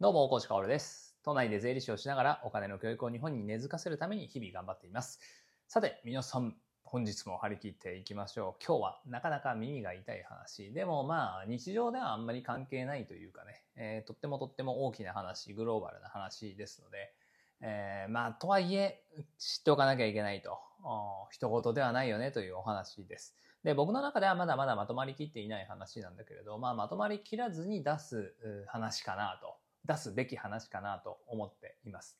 どうも、大越かおるです。都内で税理士をしながらお金の教育を日本に根付かせるために日々頑張っています。さて、皆さん、本日も張り切っていきましょう。今日はなかなか耳が痛い話。でもまあ、日常ではあんまり関係ないというかね、えーとってもとっても大きな話、グローバルな話ですので、えーまあ、とはいえ、知っておかなきゃいけないと、お一言ではないよねというお話です。で、僕の中ではまだまだまとまりきっていない話なんだけれど、まあ、まとまりきらずに出す話かなと、出すべき話かなと思っています。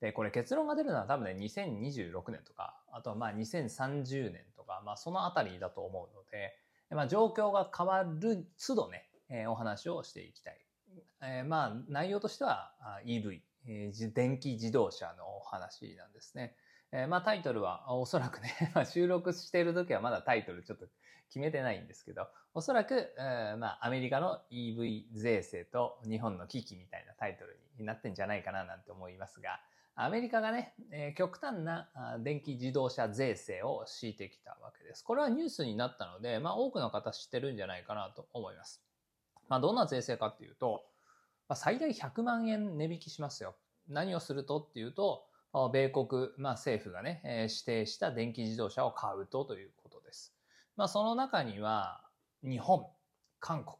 で、これ結論が出るのは多分ね、2026年とか、あとはまあ2030年とか、まあそのあたりだと思うので、まあ状況が変わる都度ね、えーお話をしていきたい。えーまあ内容としては EV、えー電気自動車のお話なんですね。えーまあタイトルはおそらくね、まあ収録している時はまだタイトルちょっと決めてないんですけど、おそらく、えーまあアメリカの EV 税制と日本の危機みたいなタイトルになってんじゃないかななんて思いますが、アメリカがね、えー極端な電気自動車税制を敷いてきたわけです。これはニュースになったので、まあ多くの方知ってるんじゃないかなと思います。まあどんな税制かっていうと、まあ、最大100万円値引きしますよ。何をするとっていうと、米国、まあ政府がね、え指定した電気自動車を買うとということです。まあその中には、日本、韓国、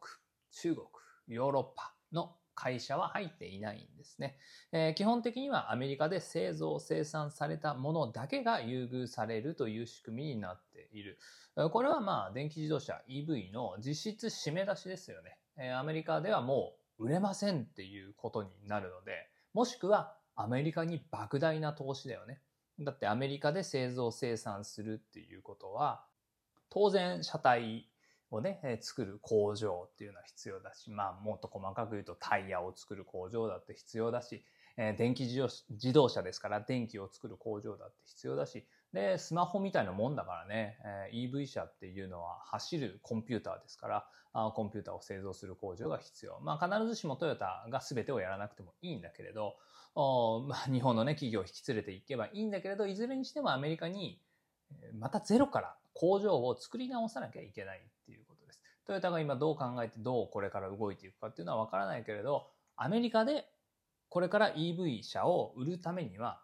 中国、ヨーロッパの会社は入っていないんですね。えー基本的にはアメリカで製造生産されたものだけが優遇されるという仕組みになっている。これはまあ電気自動車 EV の実質締め出しですよね。えーアメリカではもう売れませんっていうことになるので、もしくはアメリカに莫大な投資だよね。だってアメリカで製造生産するっていうことは、当然車体をね、作る工場っていうのは必要だし、まあもっと細かく言うとタイヤを作る工場だって必要だし、電気自動車ですから電気を作る工場だって必要だし、で、スマホみたいなもんだからね、え EV 車っていうのは走るコンピューターですから、あコンピューターを製造する工場が必要。まあ必ずしもトヨタが全てをやらなくてもいいんだけれど、おまあ、日本のね、企業を引き連れていけばいいんだけれど、いずれにしてもアメリカに、またゼロから工場を作り直さなきゃいけないっていうことです。トヨタが今どう考えてどうこれから動いていくかっていうのはわからないけれど、アメリカでこれから EV 車を売るためには、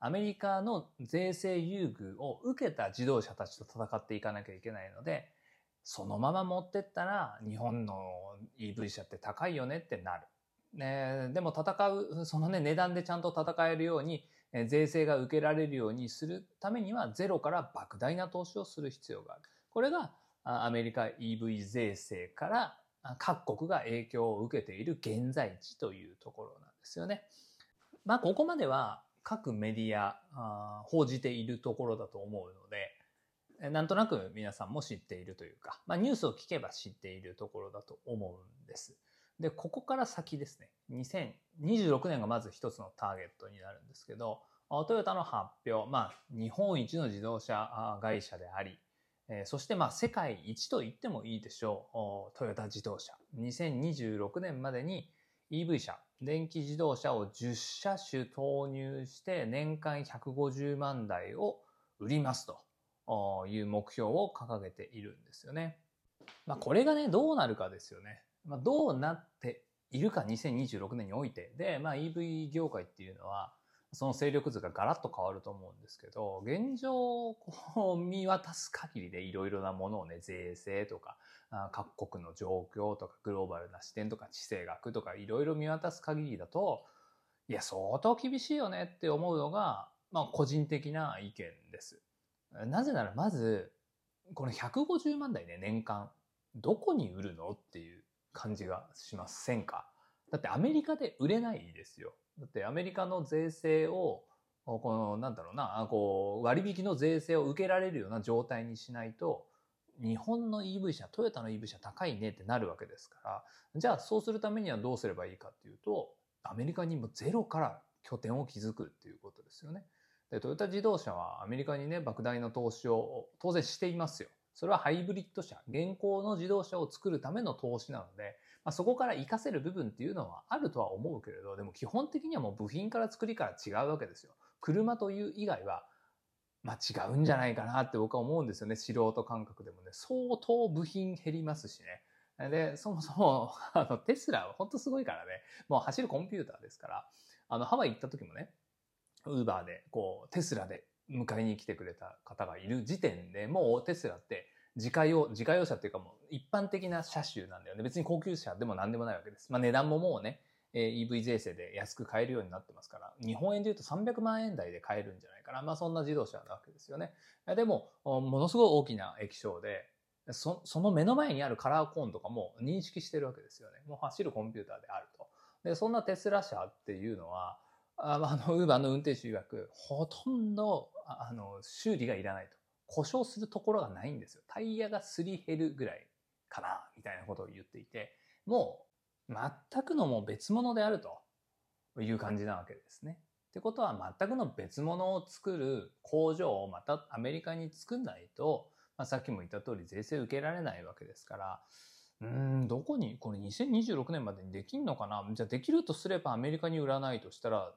アメリカの税制優遇を受けた自動車たちと戦っていかなきゃいけないので、そのまま持ってったら日本の EV 車って高いよねってなる。ね、でも戦う、そのね、値段でちゃんと戦えるように、税制が受けられるようにするためには、ゼロから莫大な投資をする必要がある。これがアメリカ EV 税制から各国が影響を受けている現在地というところなんですよね。まあ、ここまでは各メディア報じているところだと思うので、なんとなく皆さんも知っているというか、まあ、ニュースを聞けば知っているところだと思うんです。で、ここから先ですね。2026年がまず一つのターゲットになるんですけど、トヨタの発表、まあ、日本一の自動車会社であり、そしてまあ世界一と言ってもいいでしょう、トヨタ自動車。2026年までに EV 車、電気自動車を10車種投入して年間150万台を売りますとおいう目標を掲げているんですよね。まあこれがね、どうなるかですよね。まあどうなっているか2026年において。で、まあ EV 業界っていうのは、その勢力図がガラッと変わると思うんですけど、現状、こう見渡す限りでいろいろなものをね、税制とか、各国の状況とか、グローバルな視点とか、地政学とか、いろいろ見渡す限りだと、いや、相当厳しいよねって思うのが、まあ、個人的な意見です。なぜなら、まず、この150万台ね、年間、どこに売るのっていう感じがしませんか？だってアメリカで売れないですよ。だってアメリカの税制を、この、なんだろうな、こう、割引の税制を受けられるような状態にしないと、日本の EV 車、トヨタの EV 車高いねってなるわけですから、じゃあそうするためにはどうすればいいかっていうと、アメリカにもゼロから拠点を築くっていうことですよね。で、トヨタ自動車はアメリカにね、莫大な投資を当然していますよ。それはハイブリッド車、現行の自動車を作るための投資なので、まあ、そこから活かせる部分っていうのはあるとは思うけれど、でも基本的にはもう部品から作りから違うわけですよ。車という以外は、まあ違うんじゃないかなって僕は思うんですよね。素人感覚でもね。相当部品減りますしね。で、そもそも、あの、テスラは本当すごいからね、もう走るコンピューターですから、あの、ハワイ行った時もね、ウーバーで、こう、テスラで迎えに来てくれた方がいる時点でもうテスラって自家用、自家用車っていうかもう一般的な車種なんだよね。別に高級車でも何でもないわけです。まあ値段ももうね、EV 税制で安く買えるようになってますから、日本円で言うと300万円台で買えるんじゃないかな。まあそんな自動車なわけですよね。でも、ものすごい大きな液晶で、そその目の前にあるカラーコーンとかも認識してるわけですよね。もう走るコンピューターであると。で、そんなテスラ車っていうのは、あの、ウーバーの運転手曰く、ほとんど、あの、修理がいらないと。故障するところがないんですよ。タイヤがすり減るぐらいかな、みたいなことを言っていて、もう、全くのもう別物であるという感じなわけですね。ってことは、全くの別物を作る工場をまたアメリカに作んないと、まあ、さっきも言った通り税制受けられないわけですから、うん、どこに、これ2026年までにできんのかな？じゃあできるとすればアメリカに売らないとしたら、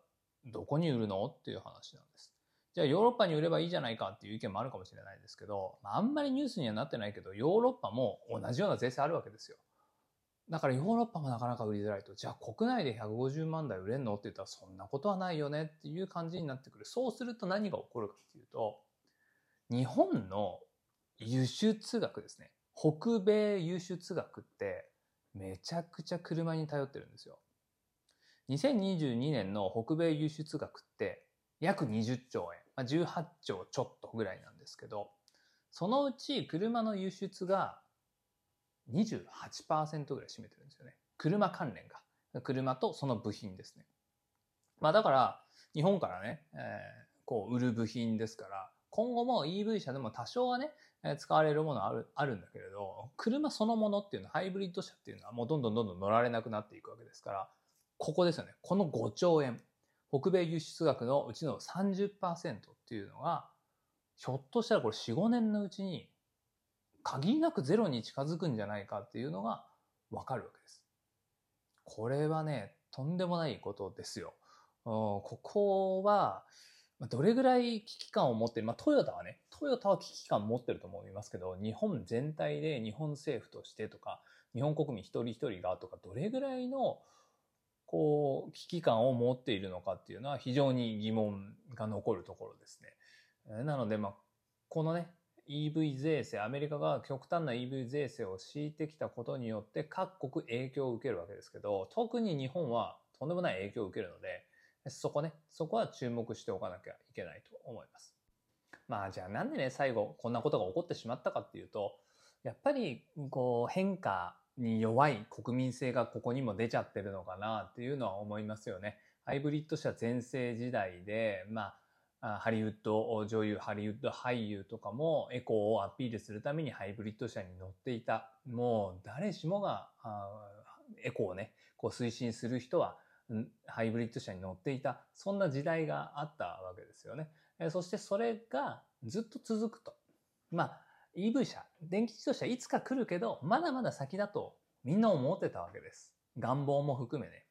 どこに売るの？っていう話なんです。じゃあヨーロッパに売ればいいじゃないかっていう意見もあるかもしれないですけど、あんまりニュースにはなってないけど、ヨーロッパも同じような税制あるわけですよ。だからヨーロッパもなかなか売りづらいと、じゃあ国内で150万台売れんのって言ったらそんなことはないよねっていう感じになってくる。そうすると何が起こるかっていうと、日本の輸出額ですね。北米輸出額ってめちゃくちゃ車に頼ってるんですよ。2022年の北米輸出額って約20兆円、まあ、18兆ちょっとぐらいなんですけど、そのうち車の輸出が28%ぐらい占めてるんですよね。車関連が。車とその部品ですね。まあだから、日本からね、えー、こう売る部品ですから、今後も EV 車でも多少はね、使われるものあるあるんだけれど、車そのものっていうのは、ハイブリッド車っていうのはもうどんどんどんどん乗られなくなっていくわけですから、ここですよね。この5兆円。北米輸出額のうちの30%っていうのが、ひょっとしたらこれ4、5年のうちに限りなくゼロに近づくんじゃないかっていうのがわかるわけです。これはね、とんでもないことですよ。ここは、どれぐらい危機感を持ってる、まあトヨタはね、トヨタは危機感を持ってると思いますけど、日本全体で日本政府としてとか、日本国民一人一人がとか、どれぐらいのこう、危機感を持っているのかっていうのは非常に疑問が残るところですね。なので、まあ、このね、EV 税制、アメリカが極端な EV 税制を敷いてきたことによって各国影響を受けるわけですけど、特に日本はとんでもない影響を受けるので、そこね、そこは注目しておかなきゃいけないと思います。まあじゃあなんでね、最後こんなことが起こってしまったかっていうと、やっぱりこう変化に弱い国民性がここにも出ちゃってるのかなっていうのは思いますよね。ハイブリッド車全盛時代で、まあ、ハリウッド女優、ハリウッド俳優とかもエコーをアピールするためにハイブリッド車に乗っていた。もう誰しもがエコーをね、こう推進する人はハイブリッド車に乗っていた。そんな時代があったわけですよね。そしてそれがずっと続くと。まあ、EV 車、電気自動車いつか来るけど、まだまだ先だとみんな思ってたわけです。願望も含めね。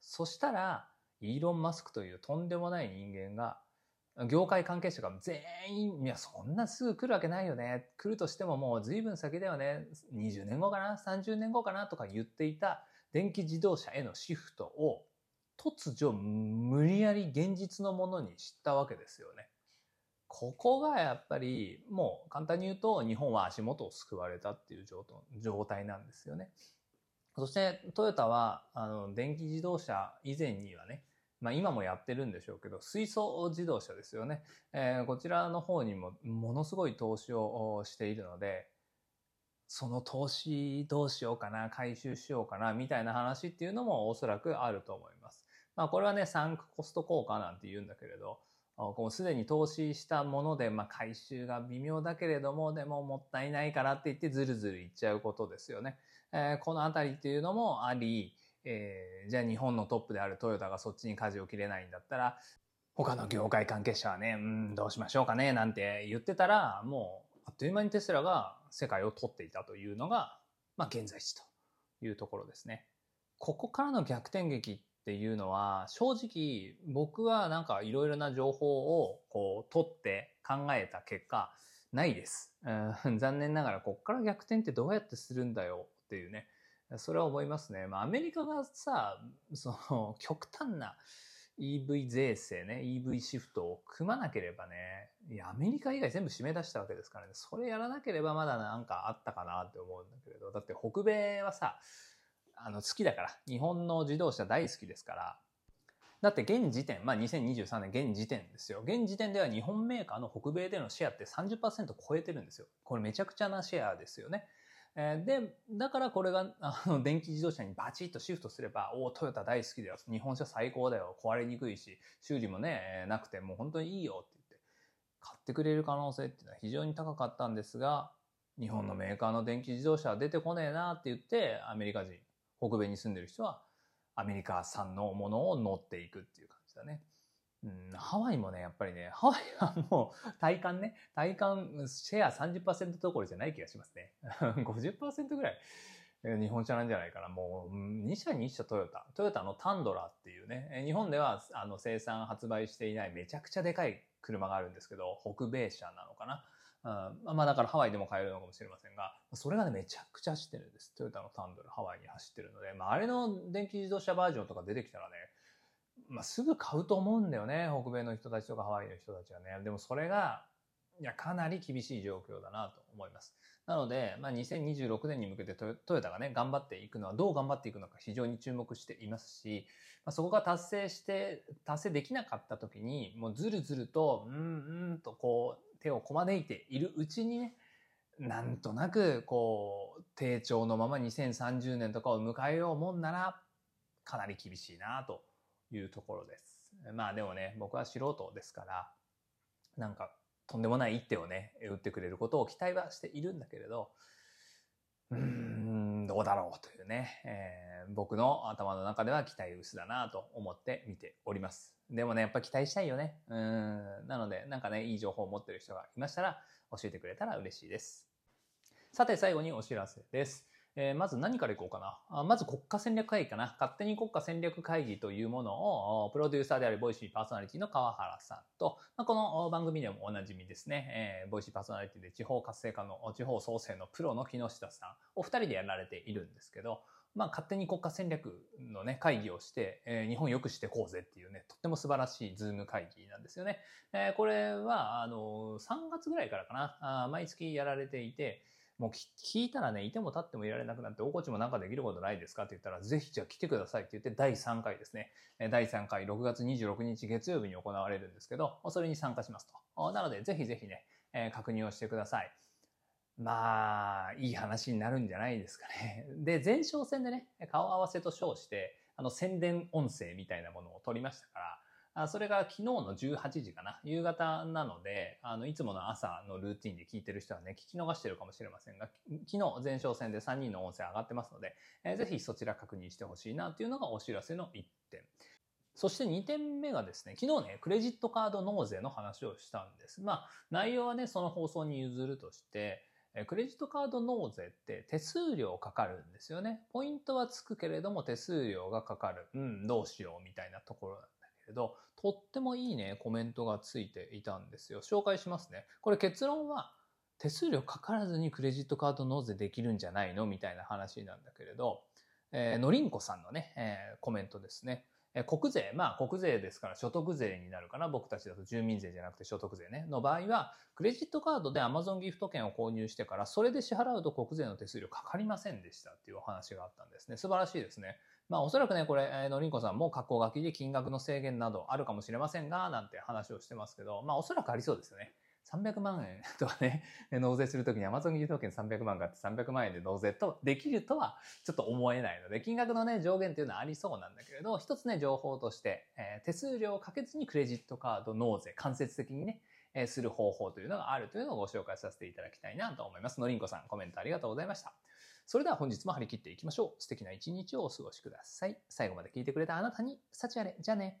そしたら、イーロン・マスクというとんでもない人間が、業界関係者が全員、いや、そんなすぐ来るわけないよね。来るとしてももう随分先だよね。20年後かな ?30 年後かな？とか言っていた電気自動車へのシフトを突如無理やり現実のものに知ったわけですよね。ここがやっぱりもう簡単に言うと日本は足元を救われたっていう状態なんですよね。そしてトヨタはあの電気自動車以前にはね、まあ今もやってるんでしょうけど、水素自動車ですよね。えー、こちらの方にもものすごい投資をしているので、その投資どうしようかな、回収しようかな、みたいな話っていうのもおそらくあると思います。まあこれはね、サンクコスト効果なんて言うんだけれど、こうすでに投資したもので、まあ、回収が微妙だけれども、でももったいないからって言ってずるずるいっちゃうことですよね。えー、このあたりっていうのもあり、えー、じゃあ日本のトップであるトヨタがそっちに舵を切れないんだったら、他の業界関係者はね、うん、どうしましょうかね、なんて言ってたら、もう、あっという間にテスラが世界を取っていたというのが、まあ、現在地というところですね。ここからの逆転劇っていうのは、正直僕はなんかいろいろな情報をこう取って考えた結果、ないです。うん、残念ながらこっから逆転ってどうやってするんだよっていうね。それは思いますね。まあ、アメリカがさ、その、極端な EV 税制ね、EV シフトを組まなければね、いや、アメリカ以外全部締め出したわけですからね、それやらなければまだなんかあったかなって思うんだけれど、だって北米はさ、あの、好きだから、日本の自動車大好きですから、だって現時点、まあ2023年現時点ですよ。現時点では日本メーカーの北米でのシェアって30%超えてるんですよ。これめちゃくちゃなシェアですよね。えで、だからこれが、あの、電気自動車にバチッとシフトすれば、おお、トヨタ大好きだよ。日本車最高だよ。壊れにくいし、修理もね、なくて、もう本当にいいよって言って、買ってくれる可能性っていうのは非常に高かったんですが、日本のメーカーの電気自動車は出てこねえなって言って、アメリカ人、北米に住んでる人は、アメリカ産のものを乗っていくっていう感じだね。うん、ハワイもね、やっぱりね、ハワイはもう体感ね、体感シェア30%どころじゃない気がしますね。50%ぐらい日本車なんじゃないかな。もう2社に1社トヨタ。トヨタのタンドラっていうね、日本ではあの生産発売していないめちゃくちゃでかい車があるんですけど、北米車なのかな。うん、まあだからハワイでも買えるのかもしれませんが、それがね、めちゃくちゃ走ってるんです。トヨタのタンドラ、ハワイに走ってるので、まああれの電気自動車バージョンとか出てきたらね、まあ、すぐ買うと思うんだよね。北米の人たちとかハワイの人たちはね。でもそれが、いや、かなり厳しい状況だなと思います。なので、まあ、2026年に向けてトヨタがね、頑張っていくのはどう頑張っていくのか非常に注目していますし、まあ、そこが達成して、達成できなかった時に、もうずるずると、うんうんとこう、手をこまねいているうちにね、なんとなく、こう、低調のまま2030年とかを迎えようもんなら、かなり厳しいなというところです。まあでもね、僕は素人ですから、なんかとんでもない一手をね、打ってくれることを期待はしているんだけれど、うーん、どうだろうというね、えー、僕の頭の中では期待薄だなと思って見ております。でもね、やっぱ期待したいよね。うん。なので、なんかね、いい情報を持ってる人がいましたら、教えてくれたら嬉しいです。さて、最後にお知らせです。えー、まず何からいこうかな。まず国家戦略会議かな。勝手に国家戦略会議というものを、プロデューサーである Voicy パーソナリティの川原さんと、まあ、この番組でもおなじみですね、えー、 Voicy パーソナリティで地方活性化の、地方創生のプロの木下さん、お二人でやられているんですけど、まあ、勝手に国家戦略のね、会議をして、えー、日本良くしてこうぜっていうね、とっても素晴らしいズーム会議なんですよね。えー、これは、あの、3月ぐらいからかな、あ毎月やられていて、もう聞いたらね、いても立ってもいられなくなって、おこちもなんかできることないですかって言ったら、ぜひじゃあ来てくださいって言って、第3回ですね。第3回、6月26日月曜日に行われるんですけど、それに参加しますと。なので、ぜひぜひね、え確認をしてください。まあ、いい話になるんじゃないですかね。で、前哨戦でね、顔合わせと称して、あの、宣伝音声みたいなものを取りましたから、あそれが昨日の18時かな。夕方なので、あの、いつもの朝のルーティンで聞いてる人はね、聞き逃してるかもしれませんが、昨日前哨戦で3人の音声上がってますので、えー、ぜひそちら確認してほしいなというのがお知らせの1点。そして2点目がですね、昨日ね、クレジットカード納税の話をしたんです。まあ、内容はね、その放送に譲るとして、クレジットカード納税って手数料かかるんですよね。ポイントはつくけれども手数料がかかる。うん、どうしようみたいなところなんだけれど、とってもいいね、コメントがついていたんですよ。紹介しますね。これ結論は、手数料かからずにクレジットカード納税できるんじゃないの？みたいな話なんだけれど、えー、のりんこさんのね、えー、コメントですね。えー、国税、まあ国税ですから所得税になるかな？僕たちだと住民税じゃなくて所得税ね。の場合は、クレジットカードで Amazon ギフト券を購入してから、それで支払うと国税の手数料かかりませんでしたっていうお話があったんですね。素晴らしいですね。まあおそらくね、これ、え、のりんこさんも格好書きで金額の制限などあるかもしれませんが、なんて話をしてますけど、まあおそらくありそうですよね。300万円とかね、納税するときに Amazon ギフト券300万があって300万円で納税とできるとはちょっと思えないので、金額のね、上限っていうのはありそうなんだけれど、一つね、情報として、えー、手数料をかけずにクレジットカード納税、間接的にね、えー、する方法というのがあるというのをご紹介させていただきたいなと思います。のりんこさん、コメントありがとうございました。それでは本日も張り切っていきましょう。素敵な一日をお過ごしください。最後まで聞いてくれたあなたに、幸あれ。じゃあね。